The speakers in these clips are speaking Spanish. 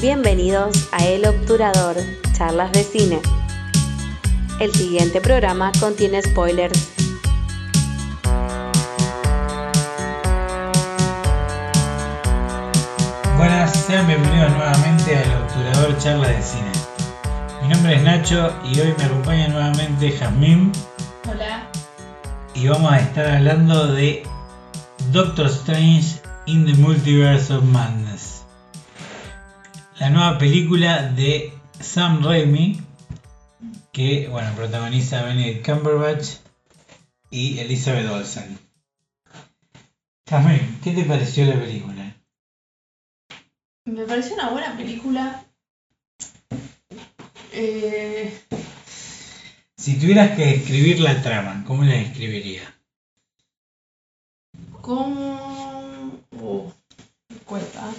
Bienvenidos a El Obturador, charlas de cine. El siguiente programa contiene spoilers. Buenas, sean bienvenidos nuevamente al Obturador Charlas de Cine. Mi nombre es Nacho y hoy me acompaña nuevamente Jazmín Hola. y vamos a estar hablando de Doctor Strange in the Multiverse of Madness. La nueva película de Sam Raimi que bueno, protagoniza Benedict Cumberbatch y Elizabeth Olsen. Jazmín, ¿qué te pareció la película? Me pareció una buena película. Eh, Si tuvieras que escribir la trama, ¿cómo la describiría? ¿Cómo...? Uh, me cuesta.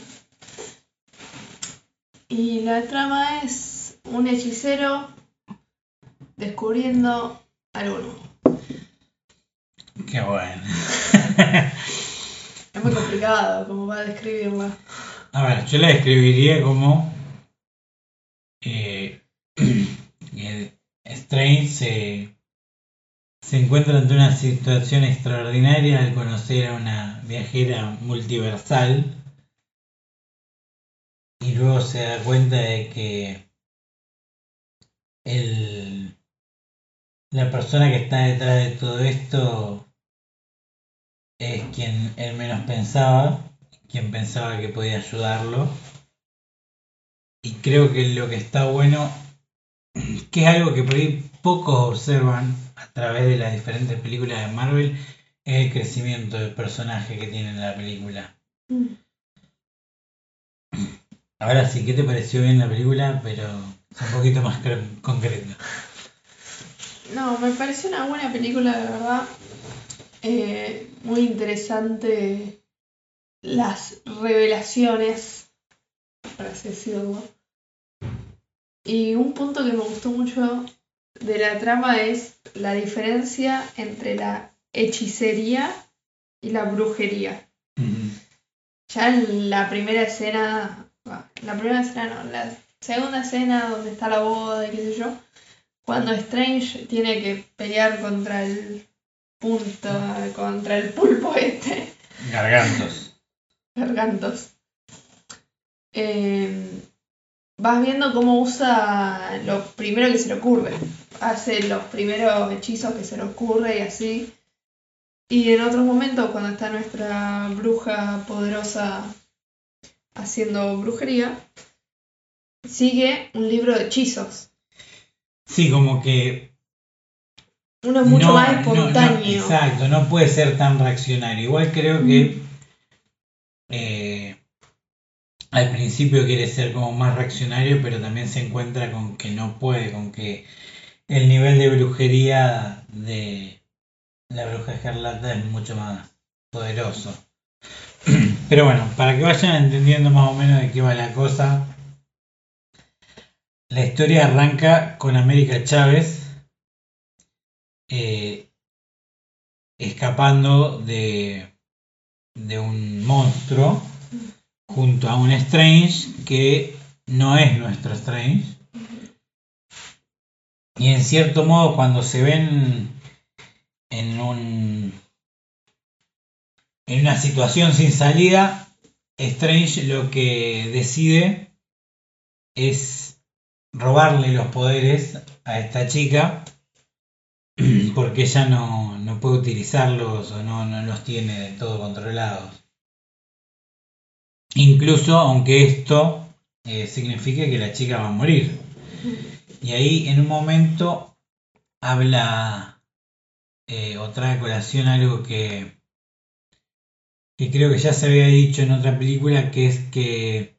Y la trama es un hechicero descubriendo algo nuevo. Qué bueno. Es muy complicado como para describirla. A ver, yo la describiría como eh, Strange se, se encuentra ante una situación extraordinaria al conocer a una viajera multiversal y luego se da cuenta de que el, la persona que está detrás de todo esto es quien él menos pensaba quien pensaba que podía ayudarlo. Y creo que lo que está bueno, que es algo que por ahí pocos observan a través de las diferentes películas de Marvel, es el crecimiento del personaje que tiene en la película. Mm. Ahora sí, ¿qué te pareció bien la película? Pero un poquito más cre- concreto. No, me pareció una buena película, de verdad. Eh, muy interesante las revelaciones, por así decirlo. Y un punto que me gustó mucho de la trama es la diferencia entre la hechicería y la brujería. Ya en la primera escena, la primera escena no, la segunda escena donde está la boda y qué sé yo, cuando Strange tiene que pelear contra el punto, contra el pulpo este, Gargantos. gargantos. Eh, vas viendo cómo usa lo primero que se le ocurre. Hace los primeros hechizos que se le ocurre y así. Y en otros momentos, cuando está nuestra bruja poderosa haciendo brujería, sigue un libro de hechizos. Sí, como que Uno es mucho No, más no, no, espontáneo. exacto, no puede ser tan reaccionario. Igual creo que eh, al principio quiere ser como más reaccionario, pero también se encuentra con que no puede, con que el nivel de brujería de la bruja escarlata es mucho más poderoso. Pero bueno, para que vayan entendiendo más o menos de qué va la cosa, la historia arranca con América Chávez eh, escapando de, de un monstruo junto a un Strange que no es nuestro Strange. Y en cierto modo cuando se ven en un en una situación sin salida, Strange lo que decide es robarle los poderes a esta chica porque ella no, no puede utilizarlos o no, no los tiene del todo controlados. Incluso aunque esto eh, signifique que la chica va a morir. Y ahí en un momento habla eh, o colación algo que, que creo que ya se había dicho en otra película, que es que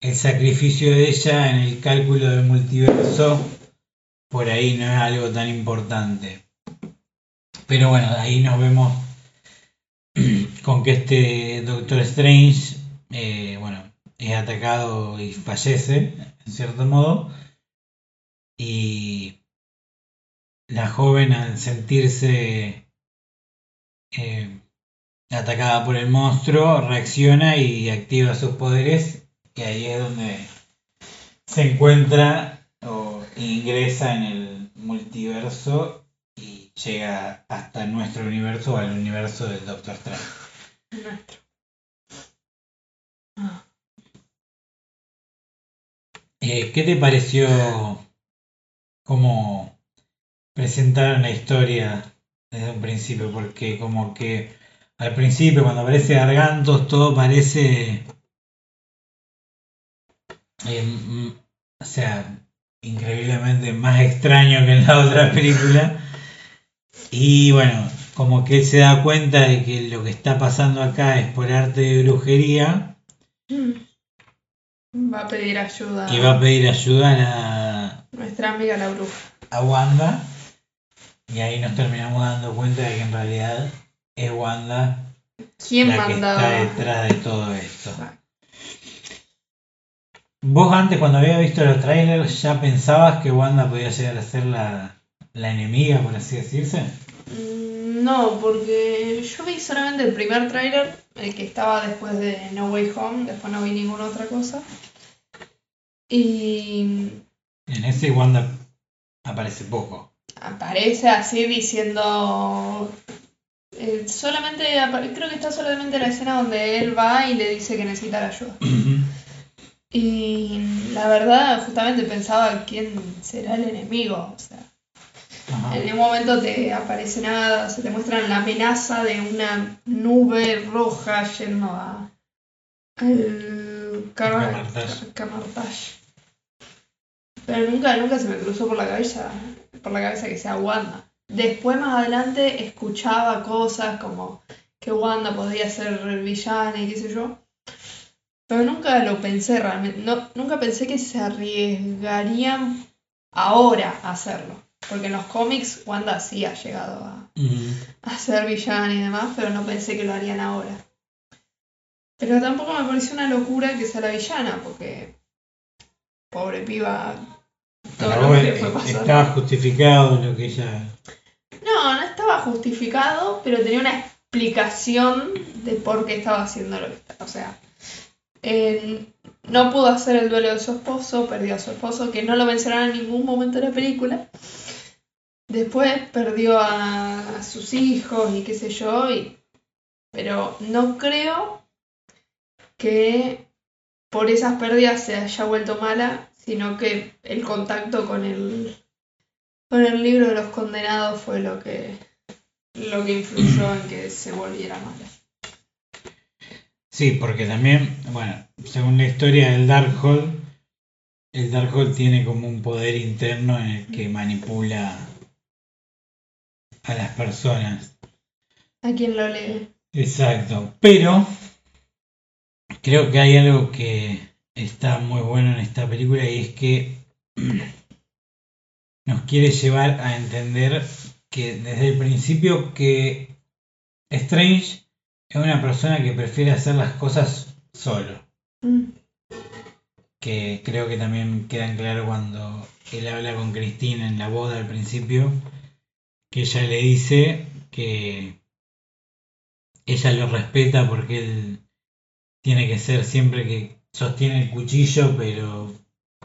el sacrificio de ella en el cálculo del multiverso por ahí no es algo tan importante. Pero bueno, ahí nos vemos con que este Doctor Strange, eh, bueno, es atacado y fallece, en cierto modo. Y la joven al sentirse eh, atacada por el monstruo reacciona y activa sus poderes que ahí es donde se encuentra o ingresa en el multiverso y llega hasta nuestro universo o al universo del Doctor Strange. Nuestro. Eh, ¿Qué te pareció cómo presentaron la historia desde un principio? Porque como que al principio cuando aparece Gargantos todo parece... eh, mm, o sea, increíblemente más extraño que en la otra película. Y bueno, como que él se da cuenta de que lo que está pasando acá es por arte de brujería Va a pedir ayuda y va a pedir ayuda a, nuestra amiga la bruja. a Wanda. Y ahí nos terminamos dando cuenta de que en realidad es Wanda ¿Quién la que mandaba? está detrás de todo esto. Vos antes cuando había visto los trailers ya pensabas que Wanda podía llegar a ser la, la enemiga, por así decirse. Mm, No, porque yo vi solamente el primer tráiler, el que estaba después de No Way Home, después no vi ninguna otra cosa. Y En ese Wanda aparece poco. aparece así diciendo... eh, solamente, creo que está solamente la escena donde él va y le dice que necesita la ayuda. Y la verdad, justamente pensaba quién será el enemigo. O sea, Ajá. en ningún momento te aparece nada, se te muestra la amenaza de una nube roja yendo a al. Camartage. Pero nunca, nunca se me cruzó por la cabeza, por la cabeza que sea Wanda. Después más adelante escuchaba cosas como que Wanda podía ser villana y qué sé yo. Pero nunca lo pensé realmente. No, nunca pensé que se arriesgarían ahora a hacerlo. Porque en los cómics Wanda sí ha llegado a, a ser villana y demás, pero no pensé que lo harían ahora. Pero tampoco me pareció una locura que sea la villana, porque pobre piba, todo lo que fue estaba justificado lo que ella. No, no estaba justificado, pero tenía una explicación de por qué estaba haciendo lo que estaba. O sea, no pudo hacer el duelo de su esposo, perdió a su esposo, que no lo mencionaron en ningún momento de la película. Después perdió a, a sus hijos y qué sé yo, y, pero no creo que por esas pérdidas se haya vuelto mala, sino que el contacto con el, con el libro de los condenados fue lo que, lo que influyó en que se volviera mala. Sí, porque también, bueno, según la historia del Darkhold, el Darkhold tiene como un poder interno en el que manipula a las personas. ¿A quién lo lee? Exacto, pero creo que hay algo que está muy bueno en esta película y es que nos quiere llevar a entender que desde el principio que Strange es una persona que prefiere hacer las cosas solo, Mm, que creo que también queda en claro cuando él habla con Cristina en la boda al principio, que ella le dice que ella lo respeta porque él tiene que ser siempre que sostiene el cuchillo, pero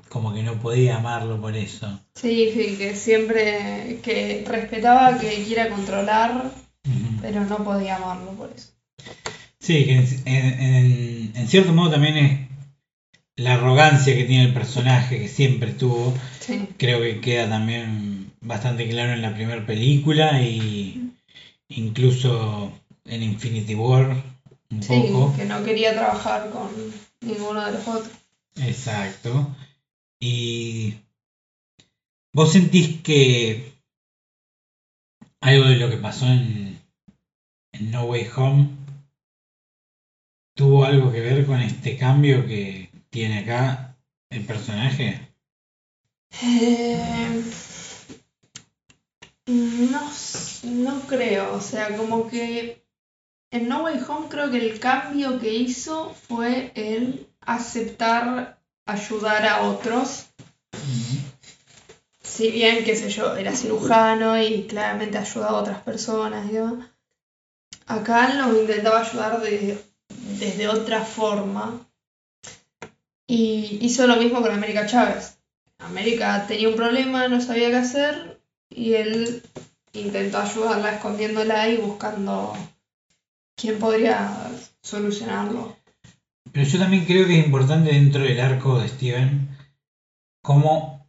como que no podía amarlo por eso. Sí, sí, que siempre que respetaba que quiera controlar, pero no podía amarlo por eso. Sí, que en, en- en cierto modo también es la arrogancia que tiene el personaje que siempre tuvo. Sí, Creo que queda también bastante claro en la primera película y incluso en Infinity War un sí, poco. que no quería trabajar con ninguno de los otros. Exacto. Y vos sentís que algo de lo que pasó en, en No Way Home tuvo algo que ver con este cambio que tiene acá el personaje. Eh, no, no creo, o sea, como que en No Way Home creo que el cambio que hizo fue el aceptar ayudar a otros. Si bien, qué sé yo, era cirujano y claramente ayudaba a otras personas y demás, acá lo intentaba ayudar de- desde otra forma. Y hizo lo mismo con América Chávez. América tenía un problema, no sabía qué hacer y él intentó ayudarla escondiéndola y buscando quién podría solucionarlo. Pero yo también creo que es importante dentro del arco de Steven, como,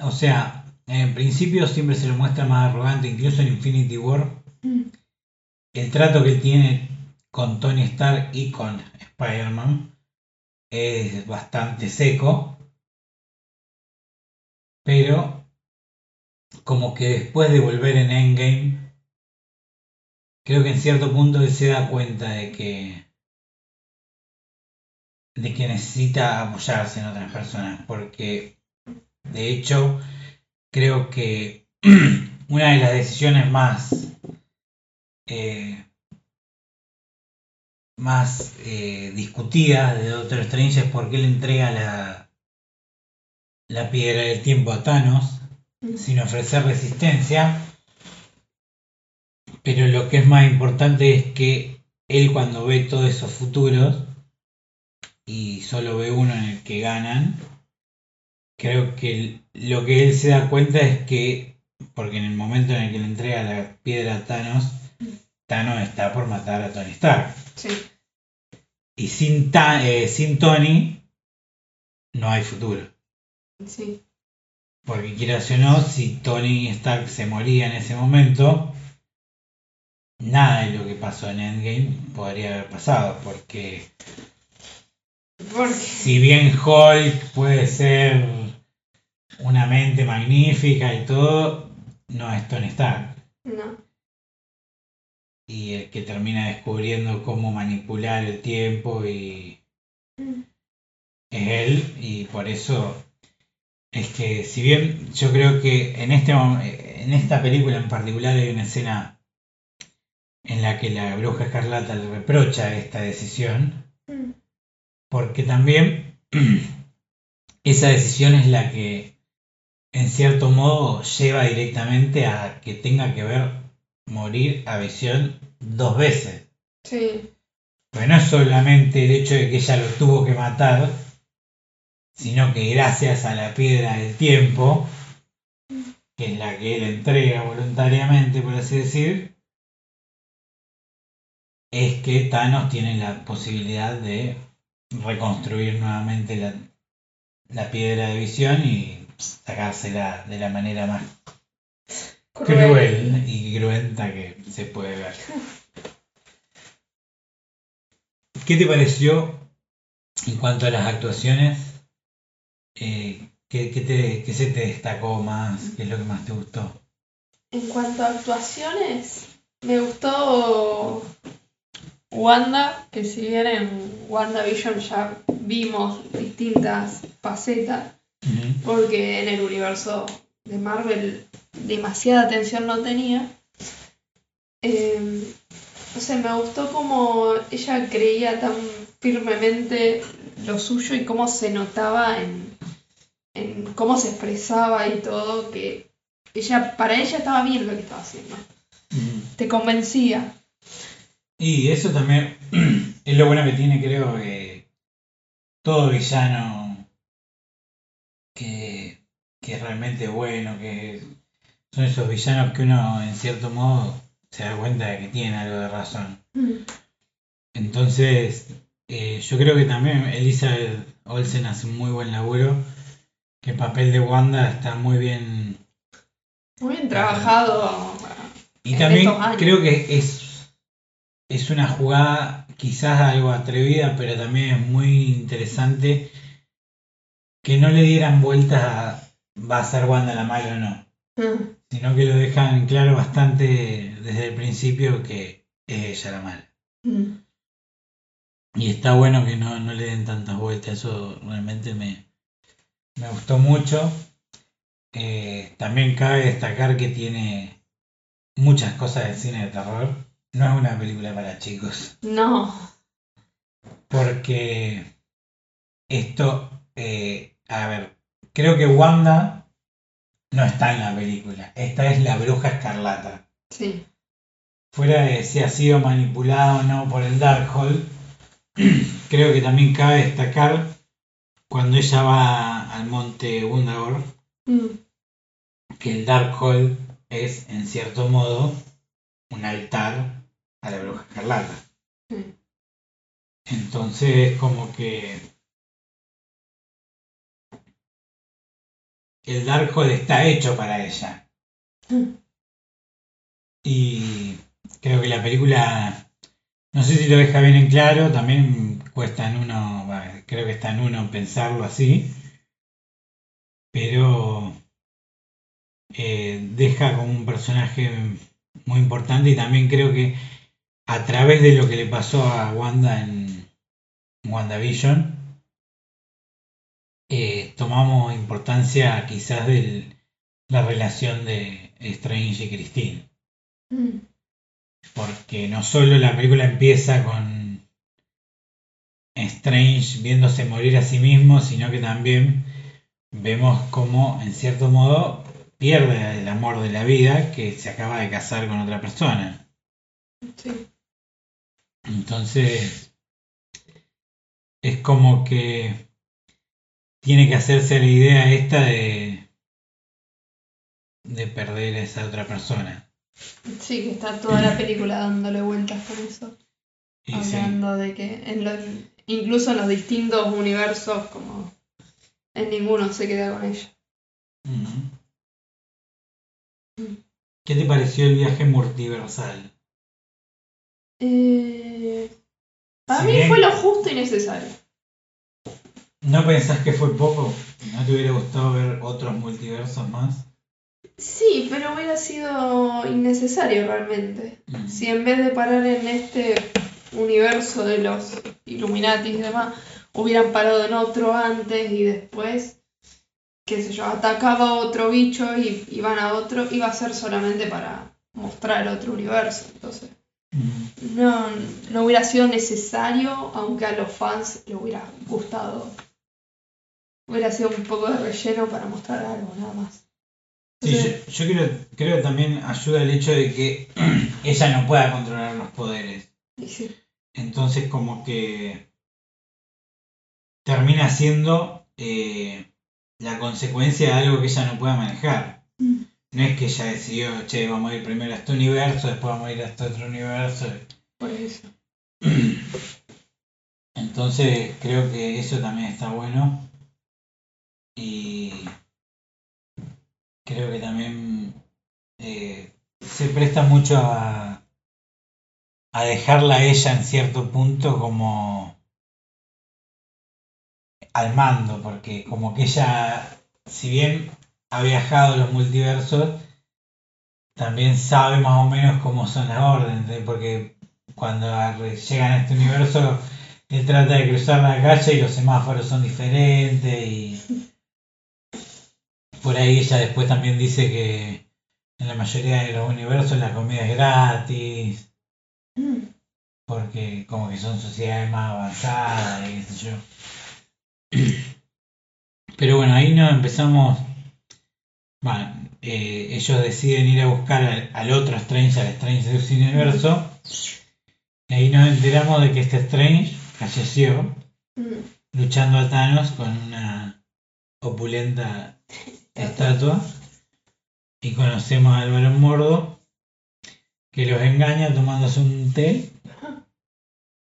o sea, en principio siempre se lo muestra más arrogante, incluso en Infinity War, Mm. el trato que tiene con Tony Stark y con Spider-Man es bastante seco, pero como que después de volver en Endgame, creo que en cierto punto él se da cuenta de que de que necesita apoyarse en otras personas, porque de hecho creo que una de las decisiones más eh, más eh, discutidas de Doctor Strange es por qué le entrega la, la piedra del tiempo a Thanos Mm. sin ofrecer resistencia. Pero lo que es más importante es que él cuando ve todos esos futuros y solo ve uno en el que ganan, creo que lo que él se da cuenta es que, porque en el momento en el que le entrega la piedra a Thanos, Thanos está por matar a Tony Stark. Sí, Y sin, Ta- eh, sin Tony no hay futuro. sí. Porque quieras o no, si Tony Stark se moría en ese momento, nada de lo que pasó en Endgame podría haber pasado. Porque si bien Hulk puede ser una mente magnífica y todo, no es Tony Stark. no. Y el que termina descubriendo cómo manipular el tiempo y Mm. es él. Y por eso es que si bien yo creo que en, este, en esta película en particular hay una escena en la que la bruja escarlata le reprocha esta decisión, Mm. Porque también esa decisión es la que en cierto modo lleva directamente a que tenga que ver morir a visión dos veces. Sí, Porque no es solamente el hecho de que ella lo tuvo que matar, sino que gracias a la piedra del tiempo, que es la que él entrega voluntariamente, por así decir, es que Thanos tiene la posibilidad de reconstruir nuevamente la, la piedra de visión y sacársela de la manera más cruel y cruenta que se puede ver. ¿Qué te pareció en cuanto a las actuaciones? Eh, ¿qué, qué te- qué se te destacó más? ¿Qué es lo que más te gustó? En cuanto a actuaciones, me gustó Wanda, que si bien en WandaVision ya vimos distintas facetas, porque en el universo de Marvel demasiada atención no tenía. Eh, no sé, me gustó cómo ella creía tan firmemente lo suyo y cómo se notaba en, en cómo se expresaba y todo, que ella, para ella estaba bien lo que estaba haciendo. Te convencía. Y eso también es lo bueno que tiene, creo, que todo villano que, que es realmente bueno, que son esos villanos que uno en cierto modo se da cuenta de que tienen algo de razón. Entonces, eh, yo creo que también Elizabeth Olsen hace un muy buen laburo, que el papel de Wanda está muy bien Muy bien trabajado. Y también creo que es, es una jugada quizás algo atrevida, pero también es muy interesante que no le dieran vueltas a va a ser Wanda la mala o no, Mm, sino que lo dejan claro bastante desde el principio que es ella la mala. mm. Y está bueno que no, no le den tantas vueltas, eso realmente me, me gustó mucho. Eh, también cabe destacar que tiene muchas cosas del cine de terror. No es una película para chicos, No. porque esto, eh, a ver, creo que Wanda no está en la película. Esta es la bruja escarlata. Sí. fuera de si ha sido manipulado o no por el Darkhold, creo que también cabe destacar cuando ella va al monte Wundagore, Mm, que el Darkhold es, en cierto modo, un altar a la bruja escarlata. sí. Entonces, como que el Darkhold está hecho para ella. Y creo que la película, no sé si lo deja bien en claro, también cuesta en uno, creo que está en uno pensarlo así, pero eh, deja como un personaje muy importante y también creo que a través de lo que le pasó a Wanda en WandaVision, eh, tomamos importancia quizás de la relación de Strange y Christine. mm, Porque no solo la película empieza con Strange viéndose morir a sí mismo, sino que también vemos cómo, en cierto modo, pierde el amor de la vida que se acaba de casar con otra persona. sí. Entonces, es como que tiene que hacerse la idea esta de, de perder a esa otra persona. Sí, que está toda la película dándole vueltas con eso. Y sí. hablando de que en los, incluso en los distintos universos, como en ninguno se queda con ella. Ujú. ¿Qué te pareció el viaje multiversal? Eh, para Si mí fue lo justo y necesario. ¿No pensás que fue poco? ¿No te hubiera gustado ver otros multiversos más? Sí, pero hubiera sido innecesario realmente. Mm. Si en vez de parar en este universo de los Illuminati y demás, hubieran parado en otro antes y después, qué sé yo, atacaba a otro bicho y iban a otro, iba a ser solamente para mostrar otro universo. Entonces. No, no hubiera sido necesario, aunque a los fans les hubiera gustado. Hubiera sido un poco de relleno para mostrar algo, nada más. Sí, yo, yo creo, creo que también ayuda el hecho de que ella no pueda controlar los poderes. sí. Entonces como que termina siendo eh, la consecuencia de algo que ella no pueda manejar. No es que ella decidió, che, vamos a ir primero a este universo, después vamos a ir a este otro universo. Por eso. Entonces creo que eso también está bueno. Y creo que también eh, se presta mucho a, a dejarla a ella en cierto punto como al mando, porque como que ella, si bien ha viajado los multiversos, también sabe más o menos cómo son las órdenes, ¿eh? porque cuando llegan a este universo él trata de cruzar la calle y los semáforos son diferentes y por ahí ella después también dice que en la mayoría de los universos la comida es gratis Mm. porque como que son sociedades más avanzadas y qué sé yo. Pero bueno, ahí nos empezamos, bueno, eh, ellos deciden ir a buscar al, al otro Strange, al Strange de ese universo, y ahí nos enteramos de que este Strange falleció Mm. luchando a Thanos con una opulenta estatua. Y conocemos a Álvaro Mordo, que los engaña tomándose un té.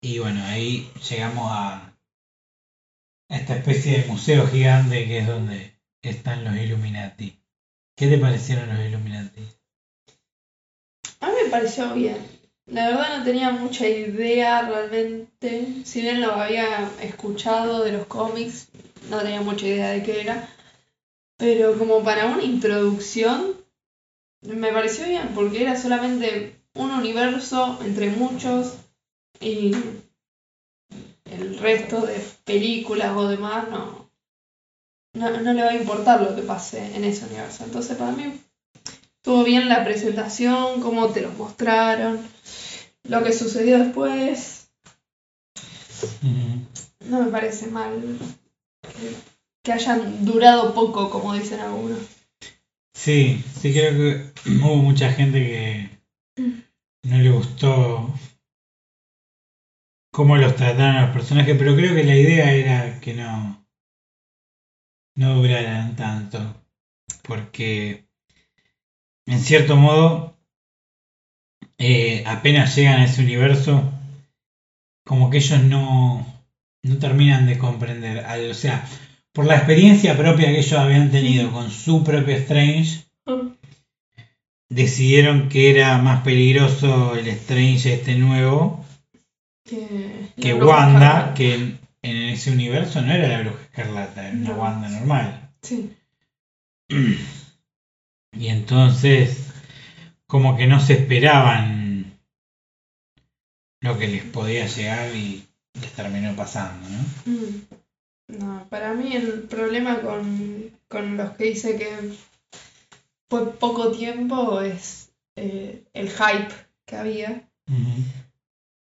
Y bueno, ahí llegamos a esta especie de museo gigante que es donde están los Illuminati. ¿Qué te parecieron los Illuminati? A mí me pareció bien. La verdad no tenía mucha idea realmente. Si bien lo había escuchado de los cómics, no tenía mucha idea de qué era. Pero como para una introducción, me pareció bien, porque era solamente un universo entre muchos y el resto de películas o demás no, no, no le va a importar lo que pase en ese universo. Entonces para mí Estuvo bien la presentación, cómo te los mostraron, lo que sucedió después. No me parece mal que, que hayan durado poco, como dicen algunos. Sí, sí creo que hubo mucha gente que no le gustó cómo los trataron a los personajes, pero creo que la idea era que no no duraran tanto. Porque, en cierto modo, eh, apenas llegan a ese universo, como que ellos no, no terminan de comprender. O sea, por la experiencia propia que ellos habían tenido con su propio Strange, decidieron que era más peligroso el Strange este nuevo Que, que Wanda, que en, en ese universo no era la bruja No. Wanda normal. Sí. Y entonces, como que no se esperaban lo que les podía llegar y les terminó pasando, ¿no? Mm. No, para mí el problema con, con los que dice que fue poco tiempo es eh, el hype que había.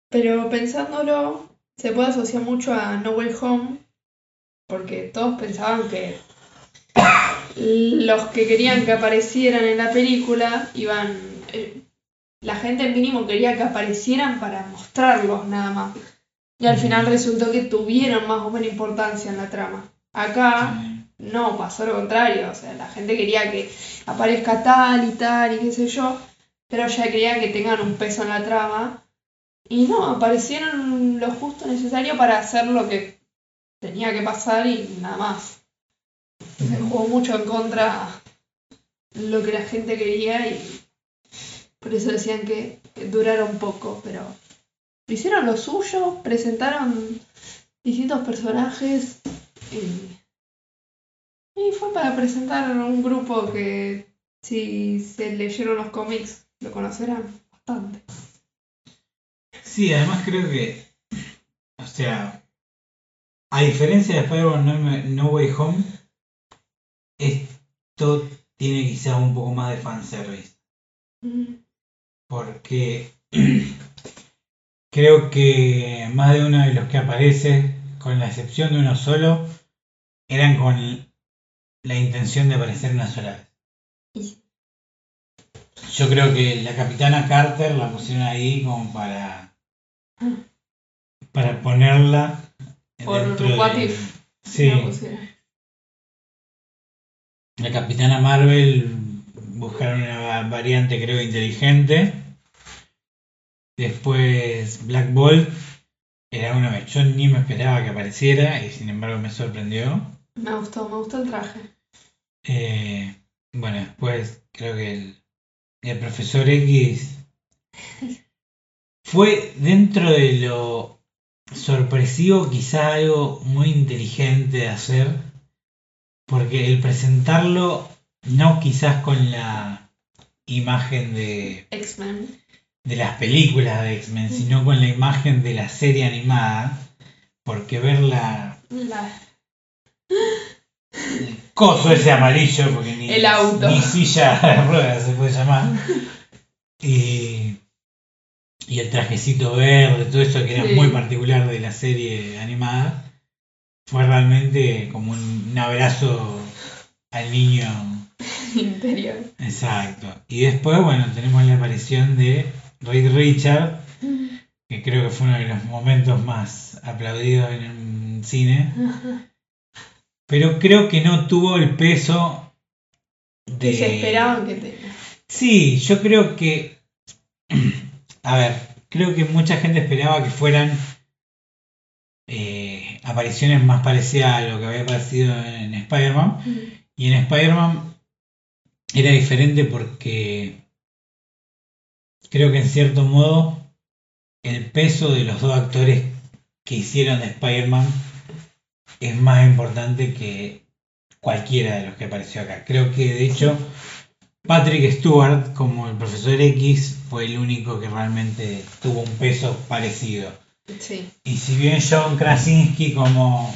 Pero pensándolo, se puede asociar mucho a No Way Home, porque todos pensaban que los que querían que aparecieran en la película iban. eh, la gente mínimo quería que aparecieran para mostrarlos nada más. Y al final resultó que tuvieron más o menos importancia en la trama. Acá no, pasó lo contrario. O sea, la gente quería que aparezca tal y tal y qué sé yo, pero ya quería que tengan un peso en la trama. Y no, aparecieron lo justo necesario para hacer lo que tenía que pasar y nada más. Se jugó mucho en contra lo que la gente quería y por eso decían que duraron poco, pero hicieron lo suyo, presentaron distintos personajes y, y fue para presentar un grupo que si se leyeron los cómics lo conocerán bastante. Sí, además creo que, o sea, a diferencia de Spider-Man no, Way Home, esto tiene quizás un poco más de fanservice. Mm, Porque creo que más de uno de los que aparece, con la excepción de uno solo, eran con la intención de aparecer una sola vez. Yo creo que la capitana Carter la pusieron ahí como para para ponerla Por what de- if. Sí, la capitana Marvel buscaron una va- variante creo inteligente. Después Black Bolt era uno que yo ni me esperaba que apareciera y sin embargo me sorprendió. Me gustó, me gustó el traje. Eh, bueno, después creo que el, el profesor X fue dentro de lo sorpresivo, quizá algo muy inteligente de hacer, porque el presentarlo no quizás con la imagen de, X-Men. de las películas de X-Men, sino con la imagen de la serie animada, porque verla La- el coso ese amarillo, porque ni, El auto. ni silla de ruedas se puede llamar. Y, y el trajecito verde, todo eso que era Sí. muy particular de la serie animada, fue realmente como un, un abrazo al niño. interior. Exacto. Y después, bueno, tenemos la aparición de Reed Richard, que creo que fue uno de los momentos más aplaudidos en el cine. Pero creo que no tuvo el peso de... Que se esperaban que tenga. Sí, yo creo que... A ver, creo que mucha gente esperaba que fueran eh, apariciones más parecidas a lo que había aparecido en Spider-Man. Y en Spider-Man era diferente porque creo que en cierto modo el peso de los dos actores que hicieron de Spider-Man es más importante que cualquiera de los que apareció acá. Creo que de hecho Patrick Stewart como el profesor X fue el único que realmente tuvo un peso parecido. Sí. Y si bien John Krasinski como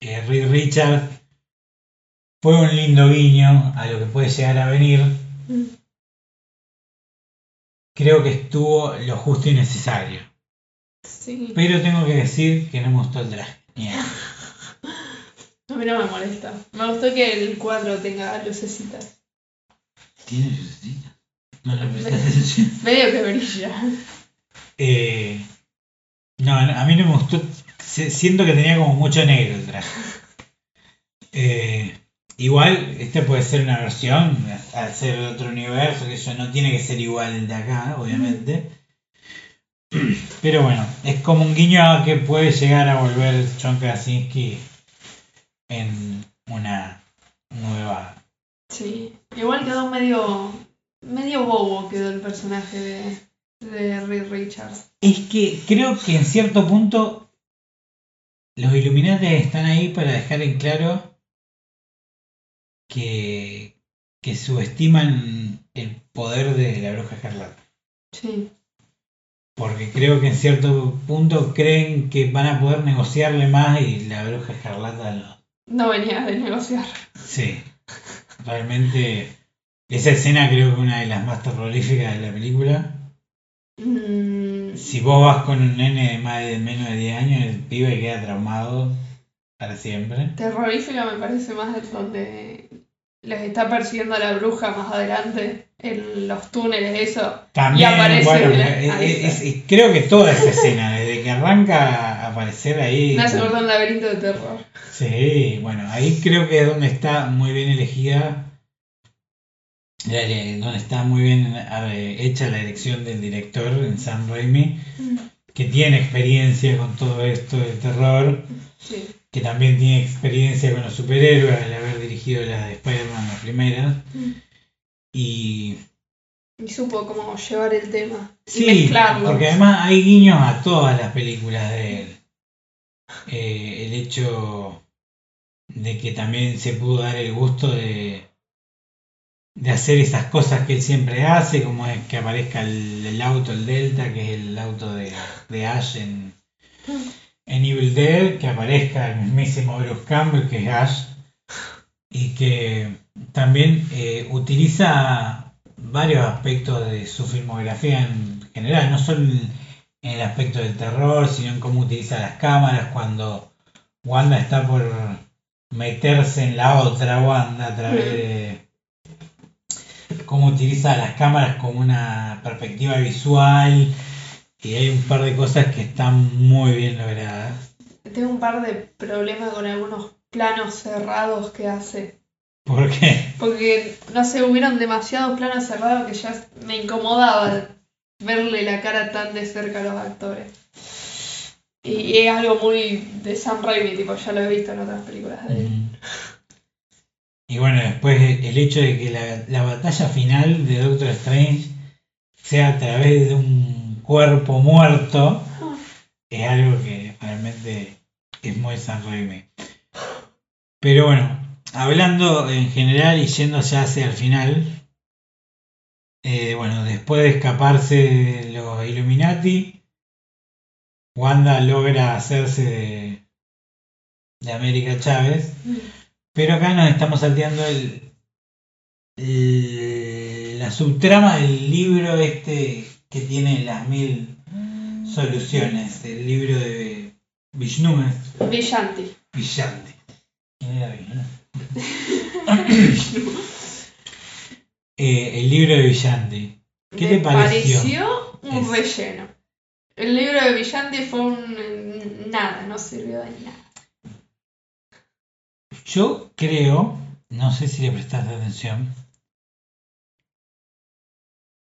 eh, Reed Richard fue un lindo guiño a lo que puede llegar a venir, creo que estuvo lo justo y necesario. Sí. Pero tengo que decir que no me gustó el traje. A mí no me molesta. Me gustó que el cuadro tenga lucecitas. ¿Tiene lucecita? No le presté atención. Medio que brilla. Eh, no, a mí no me gustó. Siento que tenía como mucho negro el traje. Eh, igual, esta puede ser una versión, al ser de otro universo, que eso no tiene que ser igual el de acá, obviamente. Pero bueno, es como un guiño a que puede llegar a volver John Krasinski en una nueva. Sí, igual quedó medio, medio bobo quedó el personaje de, de Reed Richards. Es que creo que en cierto punto los Illuminati están ahí para dejar en claro que, que subestiman el poder de la bruja escarlata. Sí, Porque creo que en cierto punto creen que van a poder negociarle más y la bruja escarlata lo... no venía de negociar. Sí, realmente esa escena creo que es una de las más terroríficas de la película. Mm, Si vos vas con un nene de más de menos de 10 años, el pibe queda traumado para siempre. terrorífica me parece más el donde les está persiguiendo a la bruja más adelante en los túneles, eso. También, Y aparece bueno, la- eh, eh, es- creo que toda esa escena, que arranca a aparecer ahí. Me hace un laberinto de terror. Sí, bueno, ahí creo que es donde está muy bien elegida, la- donde está muy bien eh, hecha la elección del director en Sam Raimi, que tiene experiencia con todo esto del terror, Sí. que también tiene experiencia con los superhéroes al haber dirigido las de Spider-Man, las primeras, y Y supo cómo llevar el tema. y Sí, mezclarlo. porque además hay guiños a todas las películas de él. Eh, el hecho de que también se pudo dar el gusto de, de hacer esas cosas que él siempre hace, como es que aparezca el, el auto, el Delta, que es el auto de, de Ash en, en Evil Dead, que aparezca el mismísimo Bruce Campbell, que es Ash, y que también eh, utiliza varios aspectos de su filmografía en general, no solo en el aspecto del terror, sino en cómo utiliza las cámaras cuando Wanda está por meterse en la otra Wanda a través de cómo utiliza las cámaras como una perspectiva visual y hay un par de cosas que están muy bien logradas. Tengo un par de problemas con algunos planos cerrados que hace. Porque Porque, no sé, hubieron demasiados planos cerrados que ya me incomodaba verle la cara tan de cerca a los actores. Y es algo muy de Sam Raimi, tipo, ya lo he visto en otras películas de él. Mm. Y bueno, después el hecho de que la, la batalla final de Doctor Strange sea a través de un cuerpo muerto es algo que realmente es muy San Raimi. Pero bueno, hablando en general y yendo ya hacia el final, eh, bueno, después de escaparse de los Illuminati, Wanda logra hacerse de, de América Chávez. Pero acá nos estamos salteando el, el- la subtrama del libro este que tiene las mil soluciones, el libro de Vishnu, Villanti. Villanti. ¿Quién era Vishnu? Eh, el libro de Villanti. ¿Qué te pareció? pareció un Es- relleno. El libro de Villanti fue un nada, no sirvió de nada. Yo creo, no sé si le prestaste atención,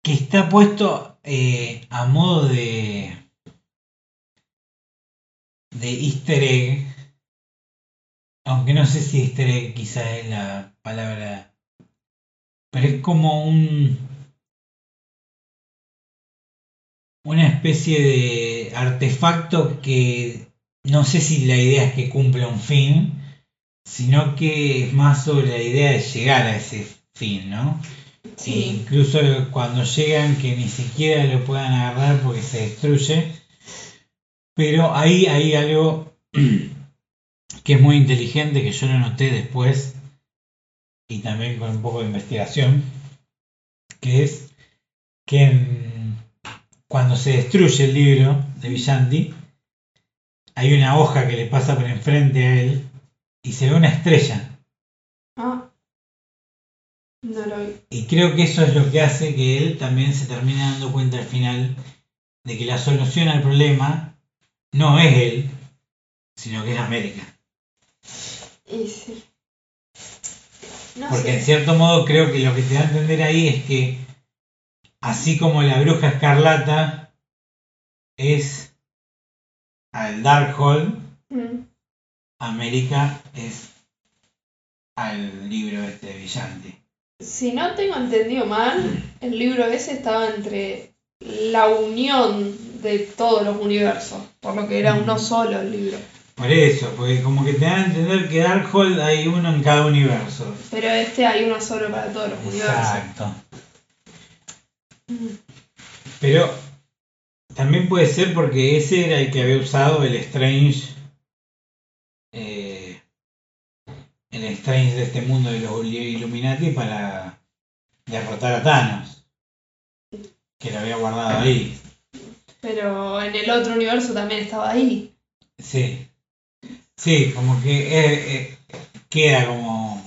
que está puesto eh, a modo de de easter egg, aunque no sé si easter egg quizá es la palabra, pero es como un una especie de artefacto que no sé si la idea es que cumpla un fin, sino que es más sobre la idea de llegar a ese fin, ¿no? E Sí. incluso cuando llegan que ni siquiera lo puedan agarrar porque se destruye. Pero ahí hay algo que es muy inteligente, que yo lo noté después, y también con un poco de investigación, que es que en- cuando se destruye el libro de Villanti, hay una hoja que le pasa por enfrente a él y se ve una estrella. Ah. No lo vi. Y creo que eso es lo que hace que él también se termine dando cuenta al final de que la solución al problema no es él, sino que es América. Y sí. No Porque en cierto modo creo que lo que te da a entender ahí es que así como la bruja escarlata es al Darkhold, Mm. América es al libro este brillante. Si no tengo entendido mal, el libro ese estaba entre la unión de todos los universos, por lo que era uno solo el libro. Por eso, porque como que te dan a entender que Darkhold hay uno en cada universo. Pero este hay uno solo para todos los universos. Exacto. Pero también puede ser porque ese era el que había usado el Strange. eh, el Strange de este mundo de los Illuminati para derrotar a Thanos. Que lo había guardado ahí. Pero en el otro universo también estaba ahí. Sí. Sí, como que eh, eh, queda como.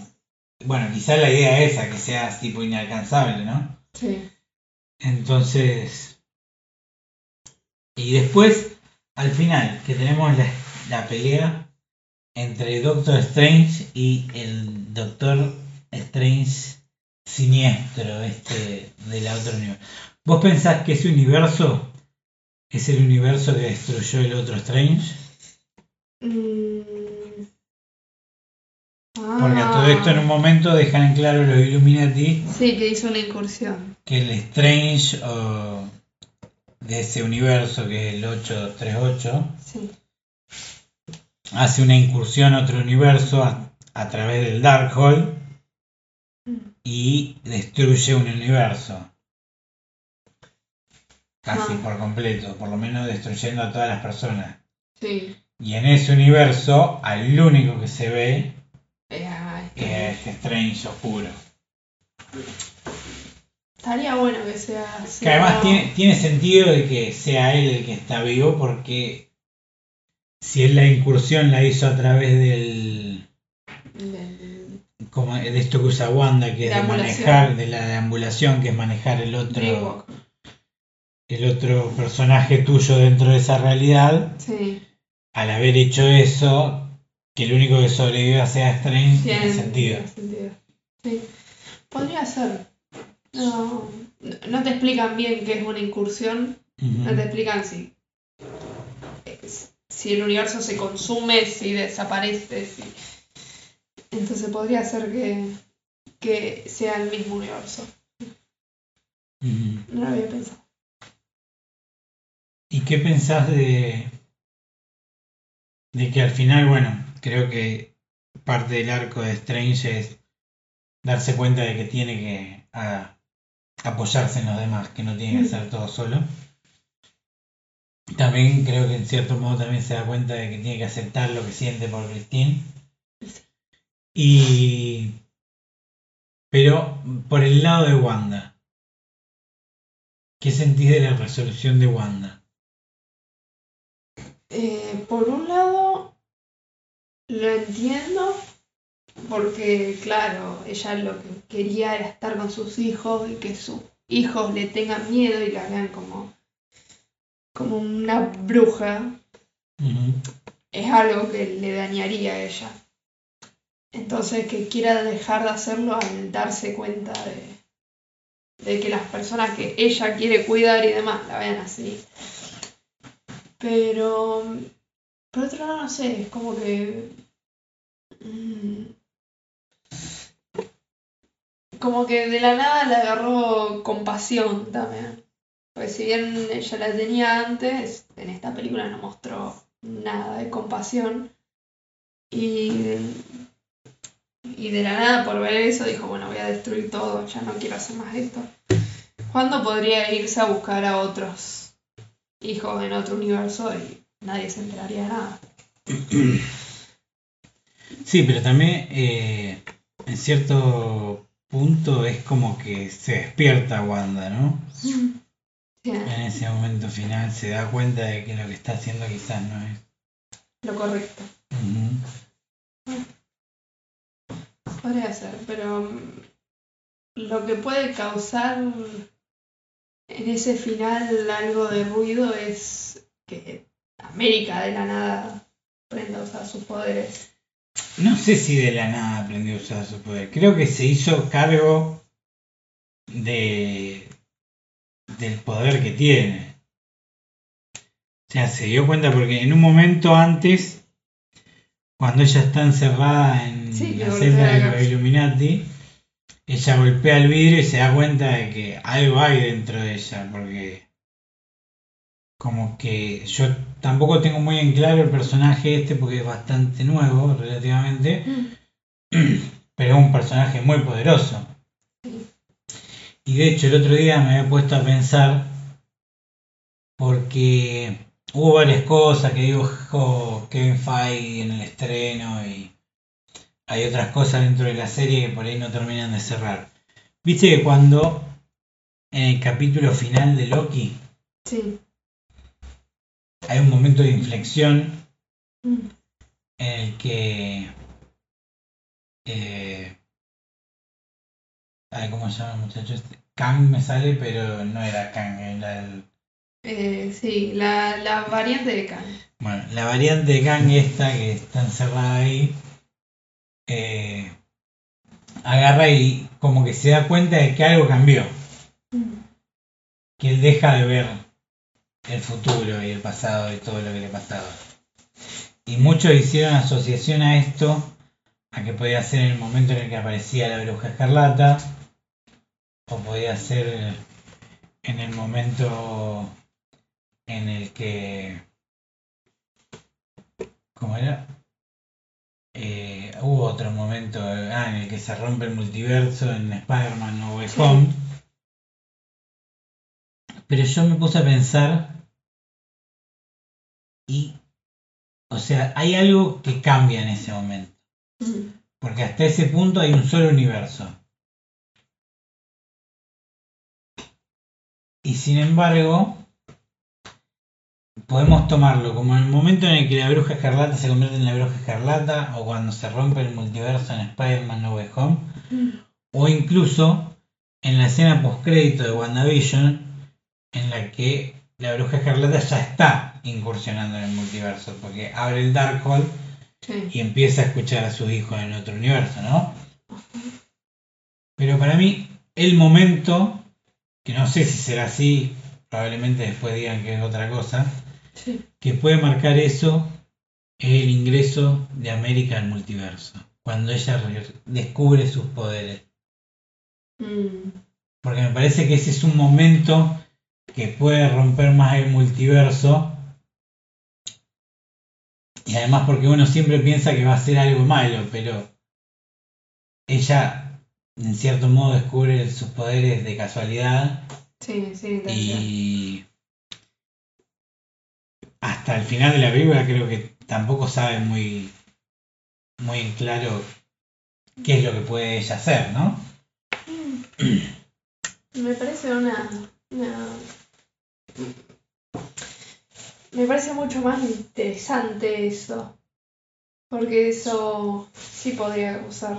Bueno, quizás la idea es esa, que sea tipo inalcanzable, ¿no? Sí. Entonces. Y después, al final, que tenemos la, la pelea entre Doctor Strange y el Doctor Strange siniestro, este de la otra universo. ¿Vos pensás que ese universo es el universo que destruyó el otro Strange? Mm. Porque a todo esto en un momento dejan en claro los Illuminati Sí, que hizo una incursión. que el Strange de ese universo que es el 838 Sí. hace una incursión a otro universo a, a través del Darkhold Mm. y destruye un universo. Casi Ah. por completo, por lo menos destruyendo a todas las personas. Sí. Y en ese universo, al único que se ve es este- este Strange oscuro. Estaría bueno que sea así. Que además tiene, tiene sentido de que sea él el que está vivo porque si él la incursión la hizo a través del Del como de esto que usa Wanda que es de manejar de la deambulación que es manejar el otro el otro personaje tuyo dentro de esa realidad Sí. Al haber hecho eso que el único que sobreviva sea Strange tiene, sentido tiene sentido. Sí. Podría ser. No, no te explican bien qué es una incursión. No te explican si, si el universo se consume, si desaparece. Si... Entonces podría ser que, que sea el mismo universo. No lo había pensado. ¿Y qué pensás de, de que al final, bueno, creo que parte del arco de Strange es darse cuenta de que tiene que a- apoyarse en los demás, que no tiene que hacer todo solo? También creo que en cierto modo también se da cuenta de que tiene que aceptar lo que siente por Christine. Y... Pero por el lado de Wanda, ¿qué sentís de la resolución de Wanda? Eh, por un lado, lo entiendo, porque claro, ella lo que quería era estar con sus hijos y que sus hijos le tengan miedo y la vean como, como una bruja. Es algo que le dañaría a ella. Entonces, que quiera dejar de hacerlo al darse cuenta de, de que las personas que ella quiere cuidar y demás la vean así. Pero, por otro lado, no sé, es como que... mm, como que de la nada le agarró compasión también. Porque si bien ella la tenía antes, en esta película no mostró nada de compasión. Y, y de la nada por ver eso dijo, bueno, voy a destruir todo, ya no quiero hacer más esto. ¿Cuándo podría irse a buscar a otros hijos en otro universo y nadie se enteraría de nada? Sí, pero también eh, en cierto punto es como que se despierta Wanda, ¿no? Sí. En ese momento final se da cuenta de que lo que está haciendo quizás no es. Lo correcto. Podría ser, pero mm, lo que puede causar en ese final algo de ruido es que América de la nada prenda a usar sus poderes. no sé si de la nada aprendió a usar su poder. Creo que se hizo cargo de del poder que tiene. O sea, se dio cuenta porque en un momento antes, cuando ella está encerrada en Sí, la celda de los. Illuminati, ella golpea el vidrio y se da cuenta de que algo hay dentro de ella, porque como que yo tampoco tengo muy en claro el personaje este porque es bastante nuevo relativamente, pero es un personaje muy poderoso. Y de hecho el otro día me había puesto a pensar porque hubo varias cosas que dijo Kevin Feige en el estreno y hay otras cosas dentro de la serie que por ahí no terminan de cerrar. Viste que cuando en el capítulo final de Loki Sí. Hay un momento de inflexión Mm. en el que eh, ay, ¿cómo se llama el muchacho este? Kang me sale pero no era Kang era el Eh, sí, la, la variante de Khan. bueno la variante de Kang esta que está encerrada ahí eh, agarra y como que se da cuenta de que algo cambió Mm. que él deja de ver el futuro y el pasado y todo lo que le pasaba. Y muchos hicieron asociación a esto, a que podía ser el momento en el que aparecía la bruja escarlata, o podía ser en el momento en el que... ¿Cómo era? Eh, hubo otro momento ah, en el que se rompe el multiverso en Spider-Man No. Home. Pero yo me puse a pensar y, o sea, hay algo que cambia en ese momento. Porque hasta ese punto hay un solo universo. Y sin embargo, podemos tomarlo como en el momento en el que la bruja escarlata se convierte en la bruja escarlata, o cuando se rompe el multiverso en Spider-Man No Way Home, Mm. o incluso en la escena postcrédito de WandaVision, en la que la bruja escarlata ya está incursionando en el multiverso, porque abre el Darkhold Sí. y empieza a escuchar a sus hijos en otro universo, ¿no? Pero para mí, el momento, que no sé si será así, probablemente después digan que es otra cosa, Sí. que puede marcar eso es el ingreso de América al multiverso, cuando ella re- descubre sus poderes. Mm. Porque me parece que ese es un momento que puede romper más el multiverso. Y además porque uno siempre piensa que va a ser algo malo, pero ella en cierto modo descubre sus poderes de casualidad Sí, sí, y hasta el final de la película creo que tampoco sabe muy muy en claro qué es lo que puede ella hacer, ¿no? Me parece una, una- Me parece mucho más interesante eso. Porque eso sí podría causar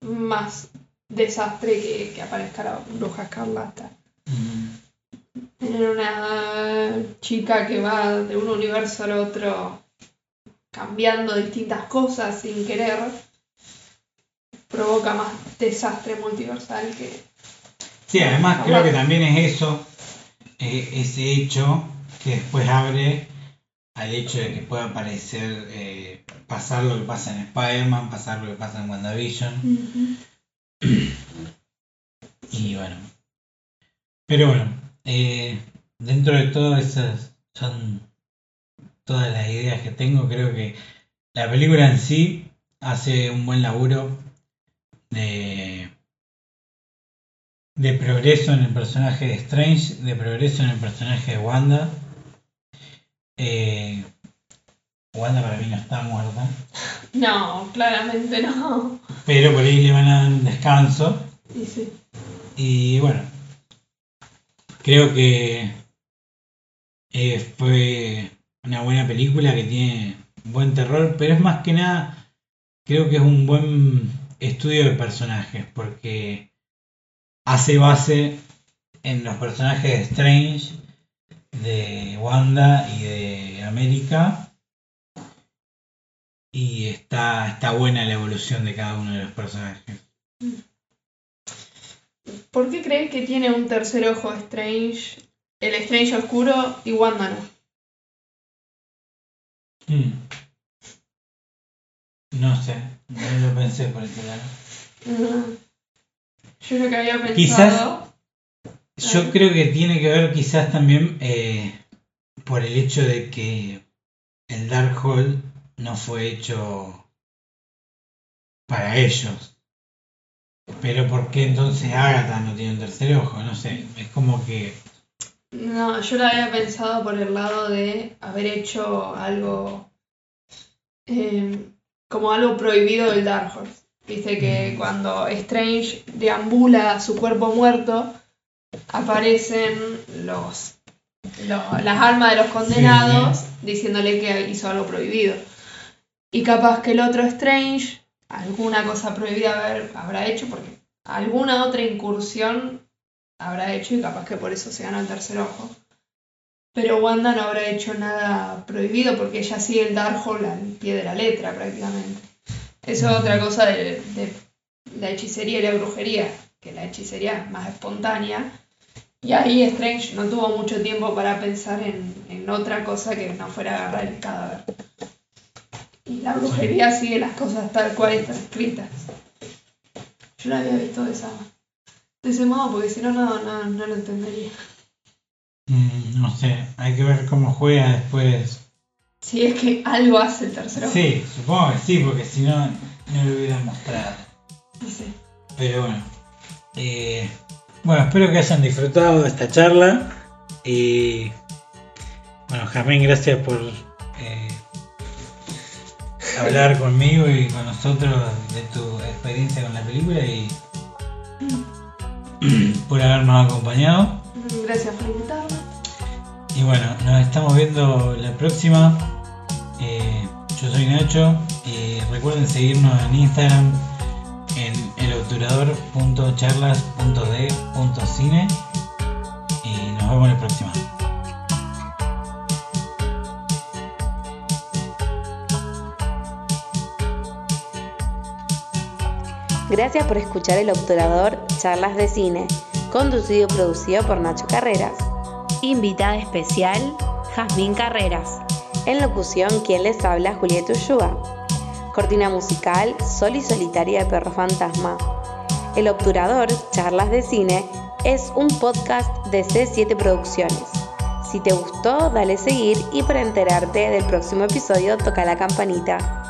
más desastre que, que aparezca la bruja escarlata. Tener una chica que va de un universo al otro cambiando distintas cosas sin querer provoca más desastre multiversal que... Sí, además creo que también es eso, eh, ese hecho que después abre al hecho de que pueda aparecer, eh, pasar lo que pasa en Spider-Man, pasar lo que pasa en WandaVision, y bueno. Pero bueno, eh, dentro de todo esas son todas las ideas que tengo, creo que la película en sí hace un buen laburo de de progreso en el personaje de Strange, de progreso en el personaje de Wanda. Eh, Wanda para mí no está muerta, No, claramente no. pero por ahí le van a dar un descanso. Y sí. Y bueno, creo que eh, fue una buena película que tiene buen terror, pero es más que nada, creo que es un buen estudio de personajes, porque hace base en los personajes de Strange, de Wanda y de América. y está, está buena la evolución de cada uno de los personajes. ¿Por qué crees que tiene un tercer ojo Strange, el Strange oscuro y Wanda no? Mm. No sé, no lo pensé por ese lado. Yo lo que había pensado. Quizás- Yo creo que tiene que ver quizás también eh, por el hecho de que el Darkhold no fue hecho para ellos. Pero ¿por qué entonces Agatha no tiene un tercer ojo? No sé, es como que... No, yo lo había pensado por el lado de haber hecho algo eh, como algo prohibido del Darkhold. Viste que cuando Strange deambula su cuerpo muerto, aparecen los, lo- las almas de los condenados diciéndole que hizo algo prohibido. Y capaz que el otro Strange, alguna cosa prohibida haber- habrá hecho, porque alguna otra incursión habrá hecho y capaz que por eso se ganó el tercer ojo. Pero Wanda no habrá hecho nada prohibido porque ella sigue el Darkhold al pie de la letra prácticamente. Eso es otra cosa de, de la hechicería y la brujería, que la hechicería es más espontánea. Y ahí Strange no tuvo mucho tiempo para pensar en, en otra cosa que no fuera agarrar el cadáver. Y la brujería sigue las cosas tal cual están escritas. Yo lo había visto de esa, de ese modo porque si no, no, no, no lo entendería. mm, no sé, hay que ver cómo juega después. Si es que algo hace el tercero. Sí, supongo que sí, porque si no, no lo hubieran mostrado. Sé. Pero bueno. eh, bueno, espero que hayan disfrutado de esta charla. Y bueno, Jamín, gracias por eh, hablar conmigo y con nosotros de tu experiencia con la película y por habernos acompañado. Gracias por invitarme. Y bueno, nos estamos viendo la próxima. Eh, yo soy Nacho y recuerden seguirnos en Instagram en elobturador.charlas.d.cine y nos vemos la próxima. Gracias por escuchar El Obturador Charlas de Cine, conducido y producido por Nacho Carreras. Invitada especial, Jazmín Carreras. En locución, quien les habla, Julieta Ulloa. Cortina musical, Sol y Solitaria de Perro Fantasma. El Obturador Charlas de Cine es un podcast de C7 Producciones. Si te gustó, dale seguir y para enterarte del próximo episodio toca la campanita.